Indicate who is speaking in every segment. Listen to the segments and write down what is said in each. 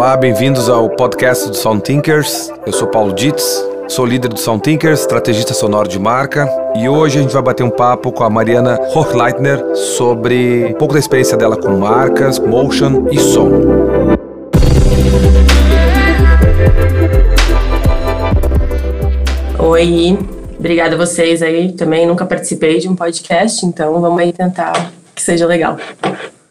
Speaker 1: Olá, bem-vindos ao podcast do Sound Thinkers. Eu sou Paulo Ditz, sou líder do Sound Thinkers, estrategista sonoro de marca, e hoje a gente vai bater um papo com a Mariana Hochleitner sobre um pouco da experiência dela com marcas, motion e som.
Speaker 2: Oi, obrigada a vocês aí também. Nunca participei de um podcast, então vamos aí tentar que seja legal.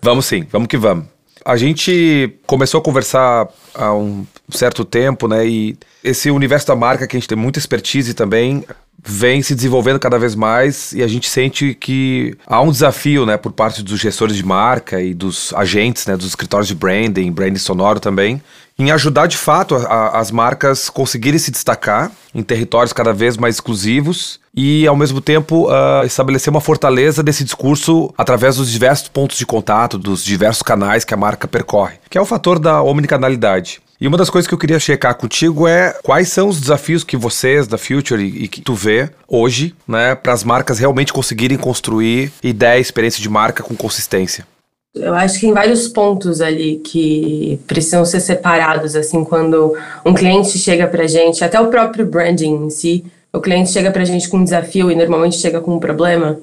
Speaker 1: Vamos sim, vamos que vamos. A gente começou a conversar há um certo tempo, né? E esse universo da marca que a gente tem muita expertise também vem se desenvolvendo cada vez mais e a gente sente que há um desafio, né, por parte dos gestores de marca e dos agentes, né, dos escritórios de branding, branding sonoro também, em ajudar de fato a, a, as marcas conseguirem se destacar em territórios cada vez mais exclusivos e, ao mesmo tempo, uh, estabelecer uma fortaleza desse discurso através dos diversos pontos de contato, dos diversos canais que a marca percorre, que é o fator da omnicanalidade. E uma das coisas que eu queria checar contigo é quais são os desafios que vocês da Future e, que tu vê hoje, né, para as marcas realmente conseguirem construir ideia experiência de marca com consistência.
Speaker 2: Eu acho que em vários pontos ali que precisam ser separados, assim, quando um cliente chega para gente, até o próprio branding em si, o cliente chega para gente com um desafio e normalmente chega com um problema,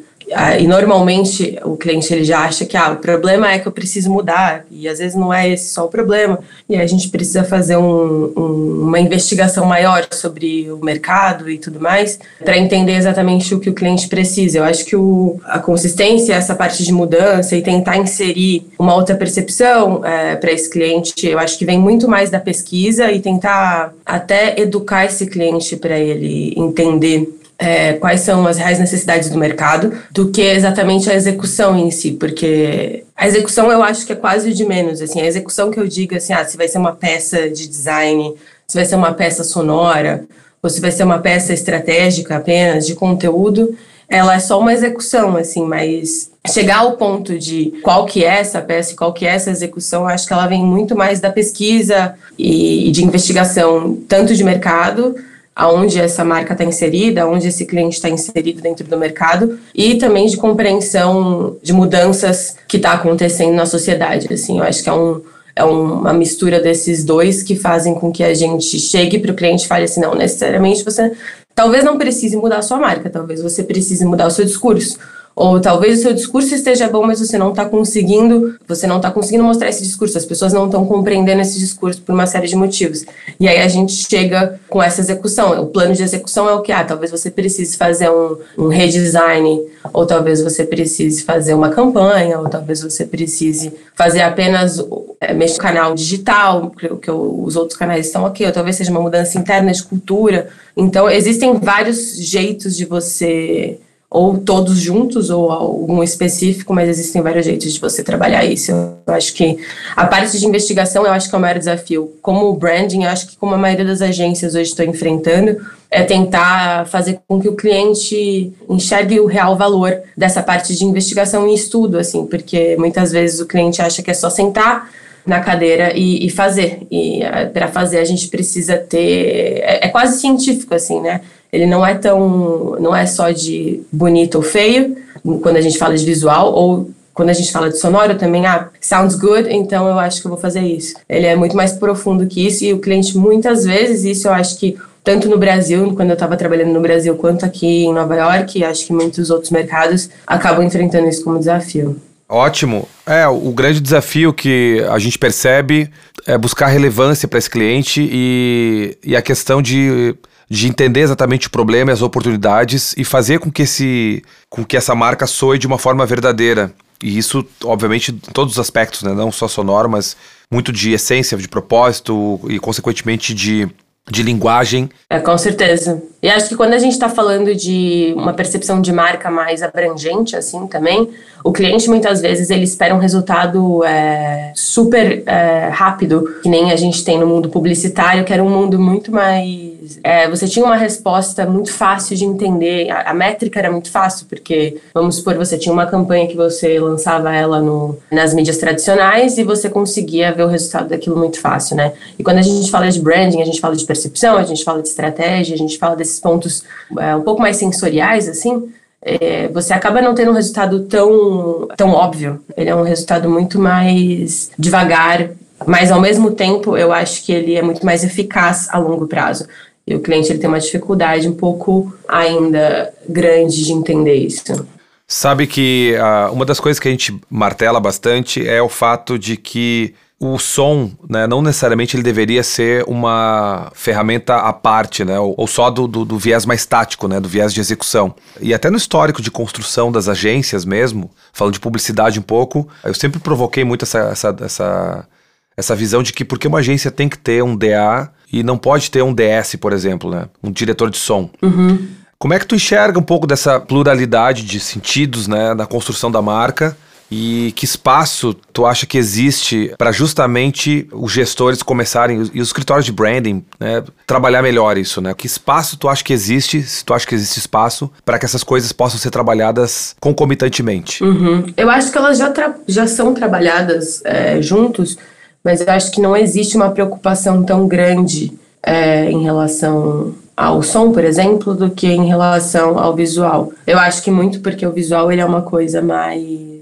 Speaker 2: e normalmente o cliente ele já acha que ah, o problema é que eu preciso mudar, e às vezes não é esse só o problema, e a gente precisa fazer um, um, uma investigação maior sobre o mercado e tudo mais, para entender exatamente o que o cliente precisa. Eu acho que o, a consistência, essa parte de mudança e tentar inserir uma outra percepção é, para esse cliente, eu acho que vem muito mais da pesquisa e tentar até educar esse cliente para ele entender é, quais são as reais necessidades do mercado do que exatamente a execução em si, porque a execução eu acho que é quase de menos, assim, a execução que eu digo assim, ah, se vai ser uma peça de design, se vai ser uma peça sonora, ou se vai ser uma peça estratégica apenas de conteúdo, ela é só uma execução, assim, mas chegar ao ponto de qual que é essa peça e qual que é essa execução, acho que ela vem muito mais da pesquisa e, e de investigação, tanto de mercado aonde essa marca está inserida, aonde esse cliente está inserido dentro do mercado e também de compreensão de mudanças que está acontecendo na sociedade. Assim, eu acho que é um é uma mistura desses dois que fazem com que a gente chegue para o cliente e fale assim, não necessariamente você talvez não precise mudar a sua marca, talvez você precise mudar o seu discurso ou talvez o seu discurso esteja bom, mas você não está conseguindo, você não está conseguindo mostrar esse discurso, as pessoas não estão compreendendo esse discurso por uma série de motivos. E aí a gente chega com essa execução. O plano de execução é o que? Ah, talvez você precise fazer um, um redesign, ou talvez você precise fazer uma campanha, ou talvez você precise fazer apenas é, mexer no canal digital, que, que os outros canais estão ok, ou talvez seja uma mudança interna de cultura. Então, existem vários jeitos de você ou todos juntos, ou algum específico, mas existem vários jeitos de você trabalhar isso. Eu acho que a parte de investigação, eu acho que é o maior desafio. Como o branding, eu acho que como a maioria das agências hoje estão enfrentando, é tentar fazer com que o cliente enxergue o real valor dessa parte de investigação e estudo, assim, porque muitas vezes o cliente acha que é só sentar na cadeira e, e fazer. E eh, para fazer a gente precisa ter. É, é quase científico, assim, né? Ele não é tão, não é só de bonito ou feio, quando a gente fala de visual, ou quando a gente fala de sonoro também, ah, sounds good, então eu acho que eu vou fazer isso. Ele é muito mais profundo que isso e o cliente muitas vezes, isso eu acho que tanto no Brasil, quando eu estava trabalhando no Brasil, quanto aqui em Nova York, e acho que muitos outros mercados acabam enfrentando isso como desafio.
Speaker 1: Ótimo. É, o grande desafio que a gente percebe é buscar relevância para esse cliente e, e a questão de de entender exatamente o problema e as oportunidades e fazer com que, esse, com que essa marca soe de uma forma verdadeira. E isso, obviamente, em todos os aspectos, né? não só sonoro, mas muito de essência, de propósito e, consequentemente, de, de linguagem.
Speaker 2: É, com certeza. E acho que quando a gente está falando de uma percepção de marca mais abrangente, assim, também, o cliente muitas vezes ele espera um resultado é, super é, rápido, que nem a gente tem no mundo publicitário, que era um mundo muito mais. É, você tinha uma resposta muito fácil de entender, a, a, métrica era muito fácil, porque, vamos supor, você tinha uma campanha que você lançava ela no, nas mídias tradicionais e você conseguia ver o resultado daquilo muito fácil, né? E quando a gente fala de branding, a gente fala de percepção, a gente fala de estratégia, a gente fala desses pontos é, um pouco mais sensoriais, assim é, você acaba não tendo um resultado tão, tão óbvio. Ele é um resultado muito mais devagar Mas ao mesmo tempo, eu acho que ele é muito mais eficaz a longo prazo. E o cliente ele tem uma dificuldade um pouco ainda grande de entender isso.
Speaker 1: Sabe que uh, uma das coisas que a gente martela bastante é o fato de que o som, né, não necessariamente ele deveria ser uma ferramenta à parte, né, ou, ou só do, do, do, viés mais tático, né, do viés de execução. E até no histórico de construção das agências mesmo, falando de publicidade um pouco, eu sempre provoquei muito essa, essa, essa, essa visão de que porque uma agência tem que ter um DA e não pode ter um DS, por exemplo, né, um diretor de som.
Speaker 2: Uhum.
Speaker 1: Como é que tu enxerga um pouco dessa pluralidade de sentidos, né, na construção da marca? E que espaço tu acha que existe para justamente os gestores começarem e os escritórios de branding, né, trabalhar melhor isso, né? Que espaço tu acha que existe, se tu acha que existe espaço para que essas coisas possam ser trabalhadas concomitantemente?
Speaker 2: Uhum. Eu acho que elas já, já são trabalhadas é, juntos, mas eu acho que não existe uma preocupação tão grande é, em relação ao som, por exemplo, do que em relação ao visual. Eu acho que muito porque o visual ele é uma coisa mais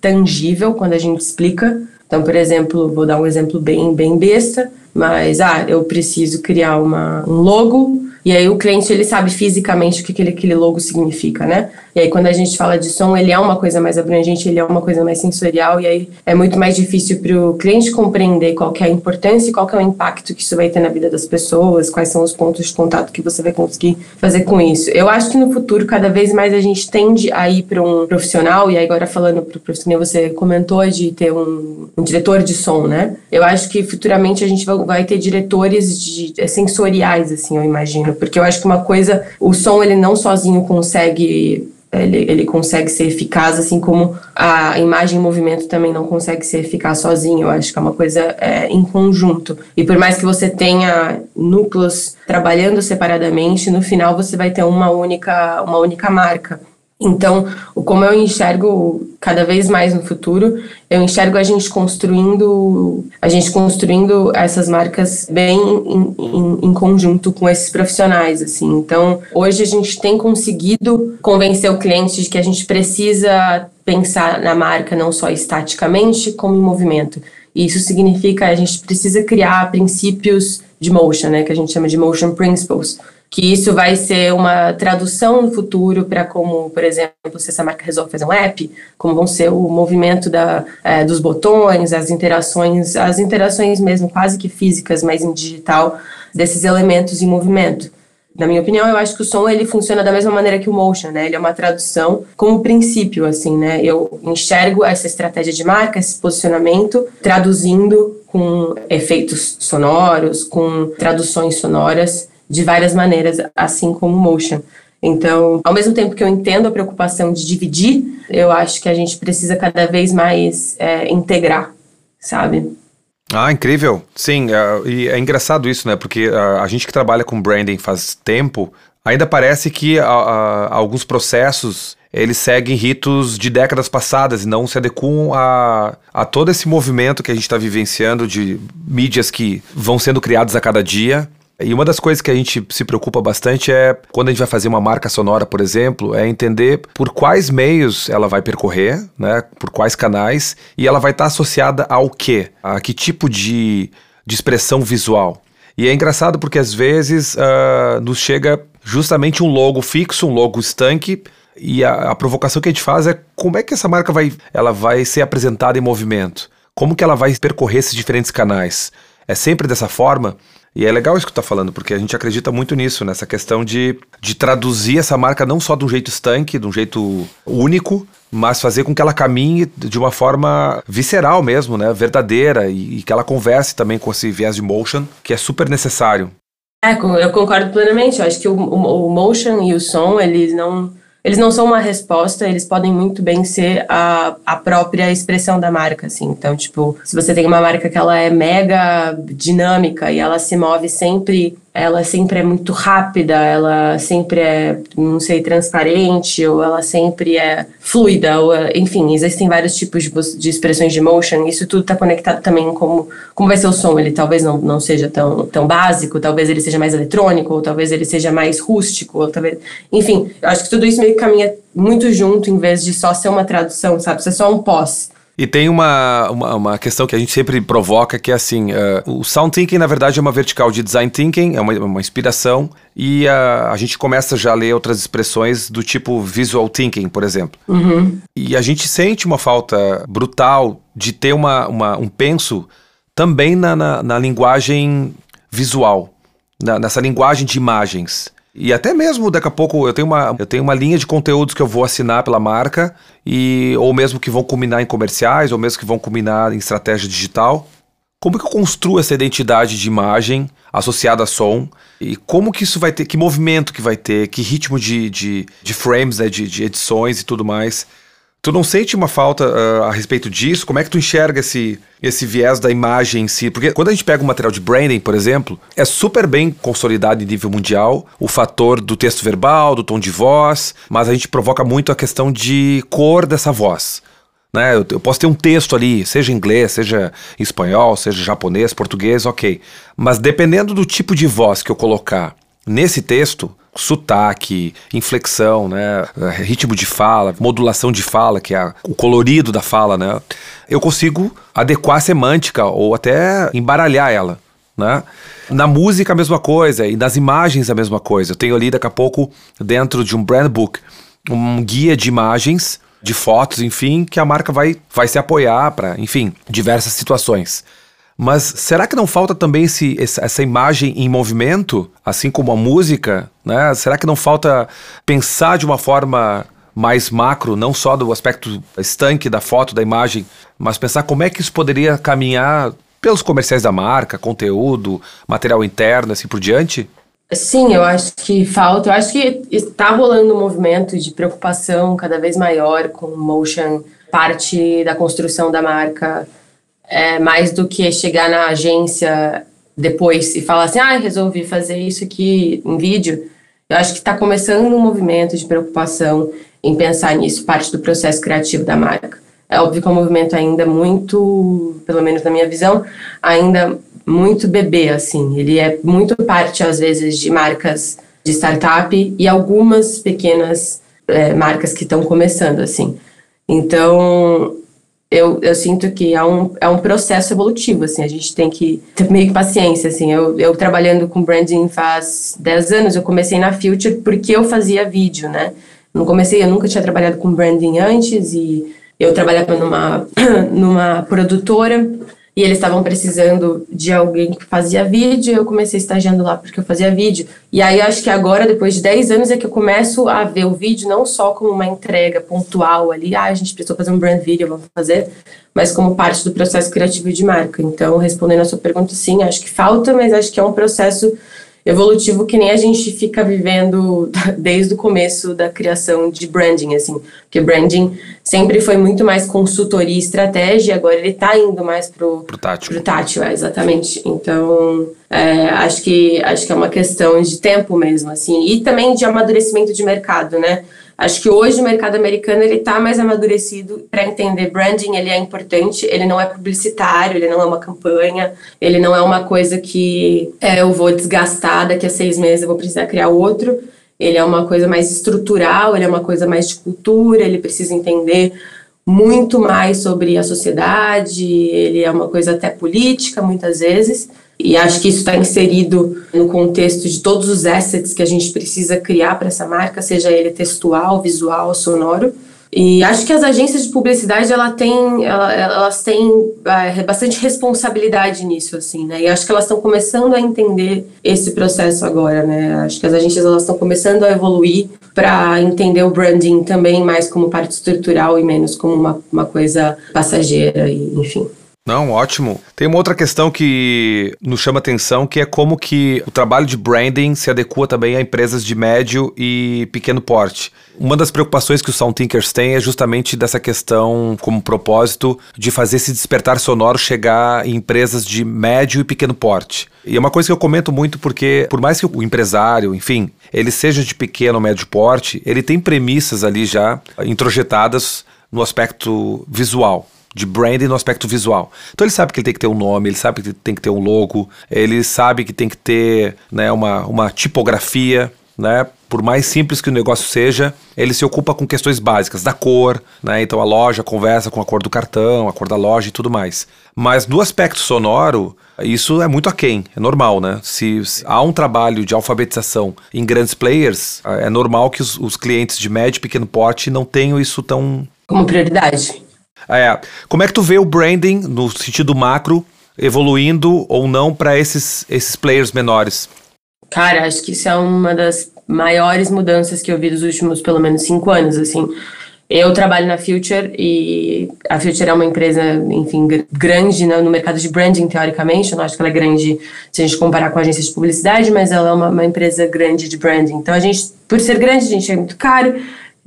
Speaker 2: tangível quando a gente explica. Então, por exemplo, vou dar um exemplo bem, bem besta, mas ah, eu preciso criar uma, um logo e aí o cliente ele sabe fisicamente o que aquele, aquele logo significa, né? E aí quando a gente fala de som, ele é uma coisa mais abrangente, ele é uma coisa mais sensorial e aí é muito mais difícil para o cliente compreender qual é a importância e qual é o impacto que isso vai ter na vida das pessoas, quais são os pontos de contato que você vai conseguir fazer com isso. Eu acho que no futuro cada vez mais a gente tende a ir para um profissional e aí agora falando para o profissional, você comentou de ter um, um, diretor de som, né? Eu acho que futuramente a gente vai, ter diretores de, sensoriais, assim, eu imagino porque eu acho que uma coisa, o som ele não sozinho consegue ele, ele consegue ser eficaz, assim como a imagem em movimento também não consegue ser eficaz sozinho. Eu acho que é uma coisa é, em conjunto. E por mais que você tenha núcleos trabalhando separadamente, no final você vai ter uma única, uma única marca. Então, como eu enxergo cada vez mais no futuro, eu enxergo a gente construindo, a gente construindo essas marcas bem em, em, em, conjunto com esses profissionais, assim. Então, hoje a gente tem conseguido convencer o cliente de que a gente precisa pensar na marca não só estaticamente, como em movimento. E isso significa a gente precisa criar princípios de motion, né, que a gente chama de motion principles que isso vai ser uma tradução no futuro para como, por exemplo, se essa marca resolve fazer um app, como vão ser o movimento da, é, dos botões, as interações, as interações mesmo quase que físicas, mas em digital, desses elementos em movimento. Na minha opinião, eu acho que o som ele funciona da mesma maneira que o motion, né? Ele é uma tradução como princípio, assim, né? Eu enxergo essa estratégia de marca, esse posicionamento, traduzindo com efeitos sonoros, com traduções sonoras de várias maneiras, assim como o motion. Então, ao mesmo tempo que eu entendo a preocupação de dividir, eu acho que a gente precisa cada vez mais é, integrar, sabe?
Speaker 1: Ah, incrível. Sim, uh, e é engraçado isso, né? Porque uh, a gente que trabalha com branding faz tempo, ainda parece que uh, alguns processos eles seguem ritos de décadas passadas e não se adequam a, a todo esse movimento que a gente está vivenciando de mídias que vão sendo criadas a cada dia e uma das coisas que a gente se preocupa bastante é quando a gente vai fazer uma marca sonora, por exemplo, é entender por quais meios ela vai percorrer, né? Por quais canais e ela vai estar associada ao quê? A que tipo de, de expressão visual? E é engraçado porque às vezes uh, nos chega justamente um logo fixo, um logo estanque, e a, a, provocação que a gente faz é como é que essa marca vai, ela vai ser apresentada em movimento? Como que ela vai percorrer esses diferentes canais? É sempre dessa forma? E é legal isso que tu tá falando, porque a gente acredita muito nisso, nessa questão de, de traduzir essa marca não só de um jeito estanque, de um jeito único, mas fazer com que ela caminhe de uma forma visceral mesmo, né? Verdadeira, e, e que ela converse também com esse viés de motion, que é super necessário.
Speaker 2: É, eu concordo plenamente. Eu acho que o, o, o motion e o som, eles não eles não são uma resposta, eles podem muito bem ser a, a própria expressão da marca, assim. Então, tipo, se você tem uma marca que ela é mega dinâmica e ela se move sempre ela sempre é muito rápida, ela sempre é, não sei, transparente, ou ela sempre é fluida, ou, enfim, existem vários tipos de, de expressões de motion, isso tudo está conectado também como, como vai ser o som, ele talvez não, não seja tão, tão básico, talvez ele seja mais eletrônico, ou talvez ele seja mais rústico, ou talvez, enfim, acho que tudo isso meio que caminha muito junto, em vez de só ser uma tradução, sabe, ser só um pós.
Speaker 1: E tem uma, uma, uma, questão que a gente sempre provoca, que é assim, uh, o Sound Thinking, na verdade, é uma vertical de Design Thinking, é uma, uma inspiração, e uh, a gente começa já a ler outras expressões do tipo Visual Thinking, por exemplo.
Speaker 2: Uhum.
Speaker 1: E a gente sente uma falta brutal de ter uma, uma um penso também na, na, na linguagem visual, na, nessa linguagem de imagens. E até mesmo daqui a pouco eu tenho uma, eu tenho uma linha de conteúdos que eu vou assinar pela marca, e ou mesmo que vão combinar em comerciais, ou mesmo que vão combinar em estratégia digital. Como que eu construo essa identidade de imagem associada a som? E como que isso vai ter, que movimento que vai ter, que ritmo de, de, de frames, né, de, de edições e tudo mais? Tu não sente uma falta uh, a respeito disso? Como é que tu enxerga esse, esse viés da imagem em si? Porque quando a gente pega um material de branding, por exemplo, é super bem consolidado em nível mundial o fator do texto verbal, do tom de voz, mas a gente provoca muito a questão de cor dessa voz. Né? Eu, eu posso ter um texto ali, seja em inglês, seja em espanhol, seja japonês, português, ok. Mas dependendo do tipo de voz que eu colocar nesse texto, sotaque, inflexão, né, ritmo de fala, modulação de fala, que é o colorido da fala, né, eu consigo adequar a semântica ou até embaralhar ela, né? Na música a mesma coisa e nas imagens a mesma coisa. Eu tenho ali daqui a pouco dentro de um brand book um guia de imagens, de fotos, enfim, que a marca vai, vai se apoiar para, enfim, diversas situações. Mas será que não falta também esse, essa imagem em movimento, assim como a música? Né? Será que não falta pensar de uma forma mais macro, não só do aspecto estanque da foto, da imagem, mas pensar como é que isso poderia caminhar pelos comerciais da marca, conteúdo, material interno, assim por diante?
Speaker 2: Sim, eu acho que falta. Eu acho que está rolando um movimento de preocupação cada vez maior com motion, parte da construção da marca é, mais do que chegar na agência depois e falar assim, ah, resolvi fazer isso aqui em vídeo. Eu acho que está começando um movimento de preocupação em pensar nisso, parte do processo criativo da marca. É óbvio que é um movimento ainda muito, pelo menos na minha visão, ainda muito bebê, assim. Ele é muito parte, às vezes, de marcas de startup e algumas pequenas é, marcas que estão começando, assim. Então, eu, eu sinto que é um, é um processo evolutivo, assim, a gente tem que ter meio que paciência, assim, eu, eu trabalhando com branding faz 10 anos, eu comecei na Future porque eu fazia vídeo, né, não comecei, eu nunca tinha trabalhado com branding antes e eu trabalhava numa, numa produtora e eles estavam precisando de alguém que fazia vídeo, eu comecei estagiando lá porque eu fazia vídeo. E aí acho que agora, depois de 10 anos, é que eu começo a ver o vídeo não só como uma entrega pontual ali, ah, a gente precisou fazer um brand video, vamos fazer, mas como parte do processo criativo de marca. Então, respondendo a sua pergunta, sim, acho que falta, mas acho que é um processo evolutivo que nem a gente fica vivendo desde o começo da criação de branding, assim, porque branding sempre foi muito mais consultoria e estratégia, agora ele está indo mais pro,
Speaker 1: pro tátil.
Speaker 2: Pro tátil, é, exatamente. Então, é, acho que acho que é uma questão de tempo mesmo, assim, e também de amadurecimento de mercado, né? Acho que hoje o mercado americano ele está mais amadurecido para entender branding, ele é importante, ele não é publicitário, ele não é uma campanha, ele não é uma coisa que é, eu vou desgastar, daqui a seis meses eu vou precisar criar outro. Ele é uma coisa mais estrutural, ele é uma coisa mais de cultura, ele precisa entender muito mais sobre a sociedade, ele é uma coisa até política muitas vezes. E acho que isso está inserido no contexto de todos os assets que a gente precisa criar para essa marca, seja ele textual, visual, sonoro. E acho que as agências de publicidade ela tem, ela, elas têm é, bastante responsabilidade nisso, assim, né? E acho que elas estão começando a entender esse processo agora, né? Acho que as agências elas estão começando a evoluir para entender o branding também mais como parte estrutural e menos como uma, uma coisa passageira, e, enfim.
Speaker 1: Não, ótimo. Tem uma outra questão que nos chama atenção, que é como que o trabalho de branding se adequa também a empresas de médio e pequeno porte. Uma das preocupações que os Sound Thinkers têm é justamente dessa questão como propósito de fazer esse despertar sonoro chegar em empresas de médio e pequeno porte. E é uma coisa que eu comento muito porque, por mais que o empresário, enfim, ele seja de pequeno ou médio porte, ele tem premissas ali já introjetadas no aspecto visual de branding no aspecto visual. Então ele sabe que ele tem que ter um nome, ele sabe que tem que ter um logo, ele sabe que tem que ter né, uma, uma tipografia. né? Por mais simples que o negócio seja, ele se ocupa com questões básicas da cor, né? Então a loja conversa com a cor do cartão, a cor da loja e tudo mais. Mas no aspecto sonoro, isso é muito aquém, é normal, né? Se, se há um trabalho de alfabetização em grandes players, é normal que os, os clientes de médio e pequeno porte não tenham isso tão
Speaker 2: como prioridade.
Speaker 1: É. Como é que tu vê o branding no sentido macro evoluindo ou não para esses, esses players menores?
Speaker 2: Cara, acho que isso é uma das maiores mudanças que eu vi dos últimos pelo menos cinco anos, assim. Eu trabalho na Future e a Future é uma empresa, enfim, grande né, no mercado de branding, teoricamente. Eu não acho que ela é grande se a gente comparar com agências de publicidade, mas ela é uma, uma empresa grande de branding. Então, a gente, por ser grande, a gente é muito caro.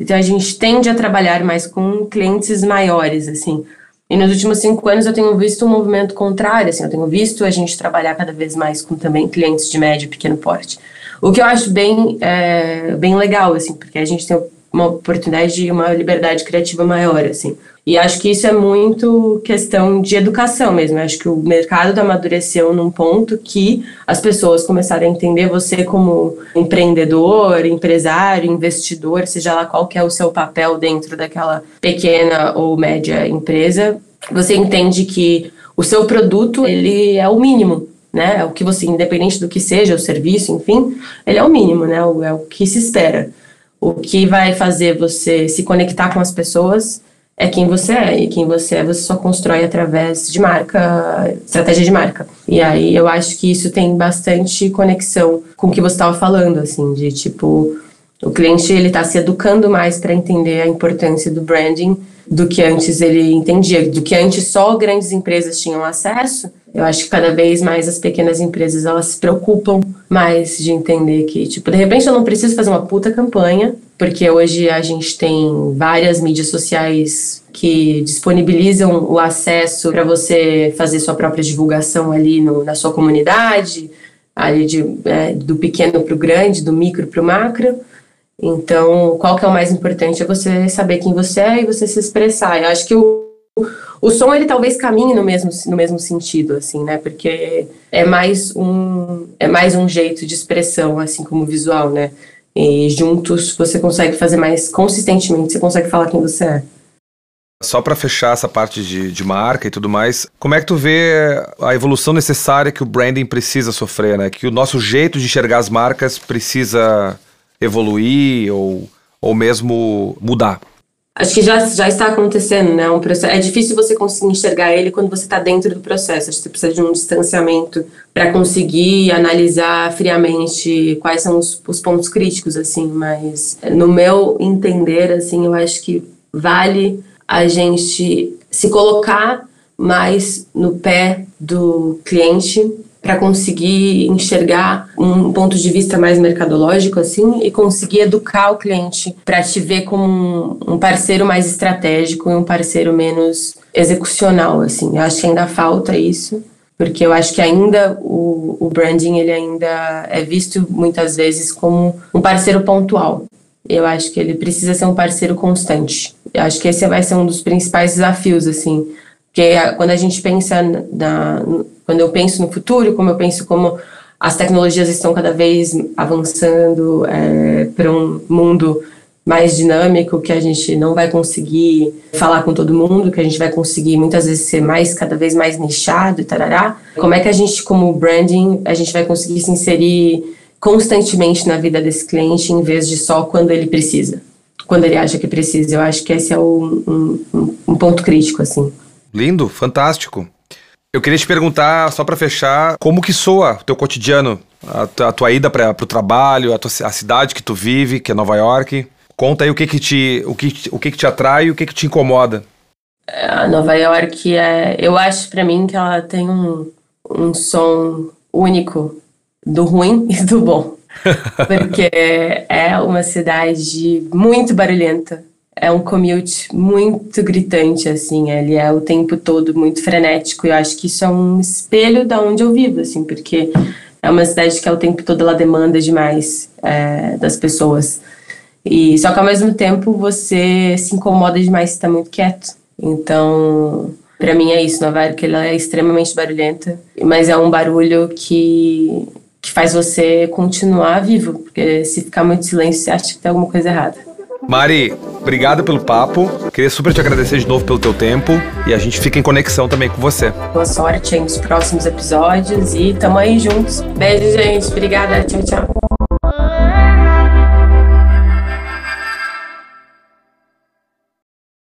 Speaker 2: Então, a gente tende a trabalhar mais com clientes maiores, assim. E nos últimos cinco anos eu tenho visto um movimento contrário, assim, eu tenho visto a gente trabalhar cada vez mais com também clientes de médio e pequeno porte. O que eu acho bem, é, bem legal, assim, porque a gente tem uma oportunidade de uma liberdade criativa maior, assim. E acho que isso é muito questão de educação mesmo. Eu acho que o mercado amadureceu num ponto que as pessoas começaram a entender você como empreendedor, empresário, investidor, seja lá qual que é o seu papel dentro daquela pequena ou média empresa. Você entende que o seu produto, ele é o mínimo, né? É o que você, independente do que seja, o serviço, enfim, ele é o mínimo, né? É o que se espera. O que vai fazer você se conectar com as pessoas é quem você é. E quem você é, você só constrói através de marca, estratégia de marca. E aí eu acho que isso tem bastante conexão com o que você estava falando, assim, de tipo, o cliente ele está se educando mais para entender a importância do branding do que antes ele entendia, do que antes só grandes empresas tinham acesso. Eu acho que cada vez mais as pequenas empresas elas se preocupam mais de entender que, tipo, de repente eu não preciso fazer uma puta campanha, porque hoje a gente tem várias mídias sociais que disponibilizam o acesso para você fazer sua própria divulgação ali no, na sua comunidade, ali de, é, do pequeno para o grande, do micro para o macro. Então, qual que é o mais importante? É você saber quem você é e você se expressar. Eu acho que o, o som, ele talvez caminhe no mesmo, no mesmo sentido, assim, né? Porque é mais um, é mais um jeito de expressão, assim como o visual, né? E juntos você consegue fazer mais consistentemente, você consegue falar quem você é.
Speaker 1: Só para fechar essa parte de, de marca e tudo mais, como é que tu vê a evolução necessária que o branding precisa sofrer, né? Que o nosso jeito de enxergar as marcas precisa evoluir ou, ou mesmo mudar?
Speaker 2: Acho que já, já está acontecendo, né? Um processo, é difícil você conseguir enxergar ele quando você está dentro do processo. Acho que você precisa de um distanciamento para conseguir analisar friamente quais são os, os pontos críticos, assim. Mas, no meu entender, assim, eu acho que vale a gente se colocar mais no pé do cliente para conseguir enxergar um ponto de vista mais mercadológico assim e conseguir educar o cliente para te ver como um, parceiro mais estratégico e um parceiro menos execucional assim. Eu acho que ainda falta isso porque eu acho que ainda o, o branding ele ainda é visto muitas vezes como um parceiro pontual. Eu acho que ele precisa ser um parceiro constante. Eu acho que esse vai ser um dos principais desafios assim porque quando a gente pensa na, quando eu penso no futuro, como eu penso como as tecnologias estão cada vez avançando é, para um mundo mais dinâmico, que a gente não vai conseguir falar com todo mundo, que a gente vai conseguir muitas vezes ser mais cada vez mais nichado e tarará. Como é que a gente, como branding, a gente vai conseguir se inserir constantemente na vida desse cliente em vez de só quando ele precisa, quando ele acha que precisa. Eu acho que esse é um, um ponto crítico, assim.
Speaker 1: Lindo, fantástico. Eu queria te perguntar, só para fechar, como que soa o teu cotidiano, a, tua, a tua ida para o trabalho, a, tua, a cidade que tu vive, que é Nova York. Conta aí o que que te, o que, o que que te atrai e o que que te incomoda.
Speaker 2: A Nova York, é, eu acho para mim que ela tem um, um som único do ruim e do bom. Porque é uma cidade muito barulhenta, é um commute muito gritante, assim, ele é o tempo todo muito frenético, e eu acho que isso é um espelho da onde eu vivo, assim, porque é uma cidade que é o tempo todo ela demanda demais é, das pessoas. E só que ao mesmo tempo você se incomoda demais se está muito quieto. Então, para mim é isso, Nova York ela é extremamente barulhenta, mas é um barulho que que faz você continuar vivo, porque se ficar muito silêncio, você acha que tem alguma coisa errada.
Speaker 1: Mari, obrigado pelo papo. Queria super te agradecer de novo pelo teu tempo e a gente fica em conexão também com você.
Speaker 2: Boa sorte nos próximos episódios e tamo aí juntos. Beijo, gente. Obrigada. Tchau, tchau.